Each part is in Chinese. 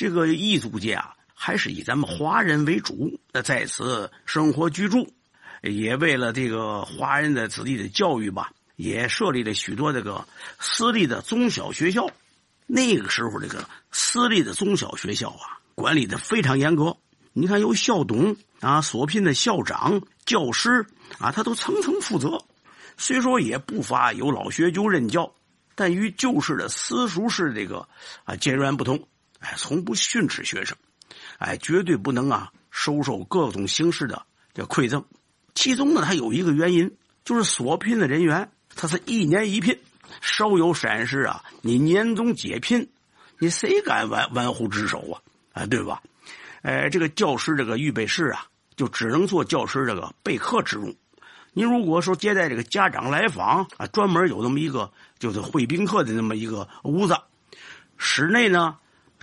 这个异族界啊，还是以咱们华人为主，那在此生活居住，也为了这个华人的子弟的教育吧，也设立了许多这个私立的中小学校。那个时候，这个私立的中小学校啊，管理的非常严格。你看，有校董啊，所聘的校长、教师啊，他都层层负责。虽说也不乏有老学究任教，但与旧式的私塾式这个啊截然不同。哎，从不训斥学生，哎，绝对不能啊收受各种形式的这馈赠。其中呢，他有一个原因，就是所聘的人员，他是一年一聘，稍有闪失啊，你年终解聘，你谁敢玩玩忽职守啊？啊，对吧？哎，这个教师这个预备室啊，就只能做教师这个备课之用。您如果说接待这个家长来访啊，专门有那么一个就是会宾客的那么一个屋子，室内呢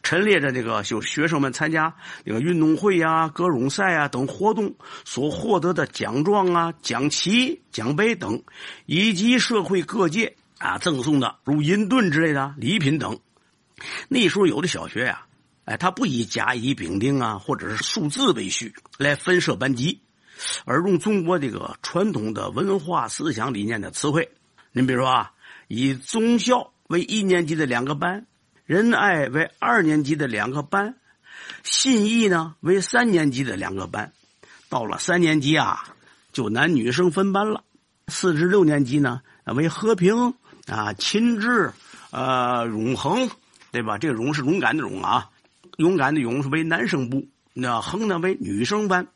陈列着这个就学生们参加这个运动会呀、歌咏赛啊等活动所获得的奖状啊、奖旗、奖杯等，以及社会各界啊赠送的如银盾之类的礼品等。那时候有的小学呀。哎，他不以甲乙丙丁啊，或者是数字为序来分设班级，而用中国这个传统的文化思想理念的词汇。您比如说啊，以忠孝为一年级的两个班，仁爱为二年级的两个班，信义呢为三年级的两个班。到了三年级啊，就男女生分班了。四至六年级呢为和平啊、亲智、呃、永恒，对吧？这个“荣”是勇敢的“勇”啊。勇敢的勇是为男生部，那恒呢为女生班，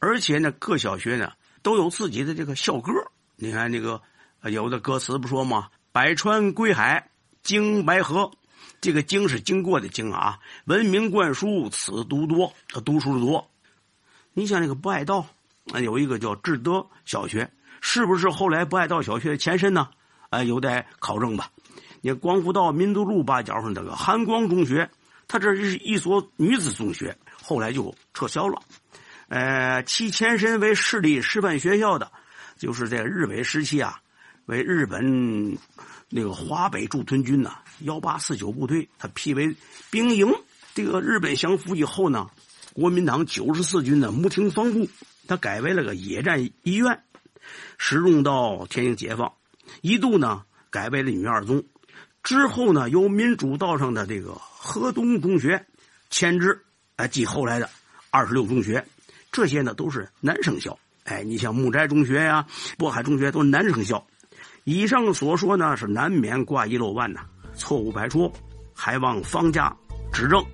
而且呢各小学呢都有自己的这个校歌。你看这个有的歌词不说吗？百川归海，经白河，这个经是经过的经啊。文明灌输，此读多，他读书的多。你像那个不爱道，有一个叫志德小学，是不是后来不爱道小学的前身呢？哎，有待考证吧。你光复道民族路八角上这个韩光中学。它这是一所女子中学，后来就撤销了。呃，其前身为市立师范学校的，就是在日伪时期啊，为日本那个华北驻屯军呐幺八四九部队，他批为兵营。这个日本降服以后呢，国民党九十四军的木亭防部，他改为了个野战医院，使用到天津解放，一度呢改为了女二中。之后呢，由民主道上的这个河东中学迁至，哎，即后来的二十六中学，这些呢都是男生校。哎，你像木斋中学呀、渤海中学都是男生校。以上所说呢，是难免挂一漏万呐，错误百出，还望方家指正。